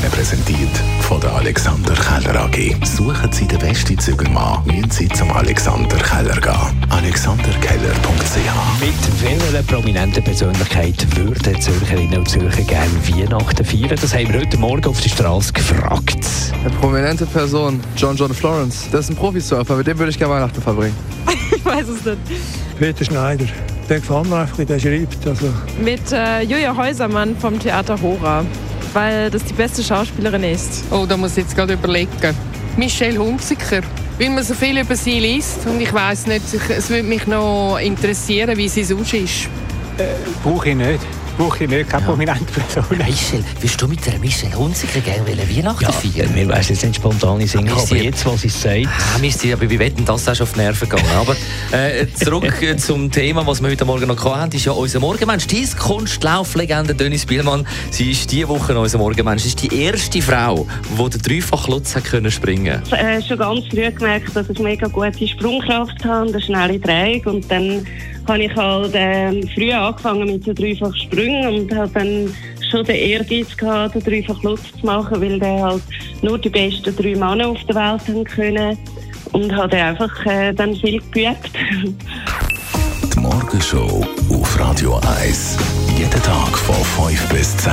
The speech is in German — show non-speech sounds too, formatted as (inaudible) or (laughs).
Ihnen präsentiert von der Alexander Keller AG. Suchen Sie den besten Zügelmann, müssen Sie zum Alexander Keller gehen. AlexanderKeller.ch Mit welcher prominenten Persönlichkeit würden Zürcherinnen und Zürcher gerne Weihnachten feiern? Das haben wir heute Morgen auf der Straße gefragt. Eine prominente Person, John John Florence. Das ist ein Profisurfer, mit dem würde ich gerne Weihnachten verbringen. (laughs) ich weiß es nicht. Peter Schneider. Der gefällt mir einfach, wie der schreibt. Also. Mit äh, Julia Häusermann vom Theater Hora, weil das die beste Schauspielerin ist. Oh, da muss ich jetzt gerade überlegen. Michelle Hunziker, weil man so viel über sie liest und ich weiß nicht, es würde mich noch interessieren, wie sie sonst ist. Äh, Brauche ich nicht brauche ich nicht, keine ja. prominente Person. Michel, willst du mit der Michelle Hunziker gerne Weihnachten ja, feiern? Mir weiss jetzt nicht spontan Sinn, aber sie, jetzt, was sie sagt... Ah, wir sind aber wir wetten, das ist auf die Nerven gegangen. aber äh, zurück (laughs) zum Thema, was wir heute Morgen noch hatten, ist ja unser Morgenmensch. Die Kunstlauflegende Dennis Bielmann, sie ist diese Woche unser Morgenmensch. Sie ist die erste Frau, die den dreifach Lutz hat können springen Ich habe schon ganz früh gemerkt, dass ich mega gute Sprungkraft habe, eine schnelle Drehung und dann habe ich halt äh, früh angefangen mit so dreifach Sprüngen und habe dann schon den Ehrgeiz gehabt, den dreifach Lutz zu machen, weil der halt nur die besten drei Männer auf der Welt haben können und habe einfach äh, dann viel geübt. Die Morgenshow auf Radio 1. Jeden Tag von 5 bis 10.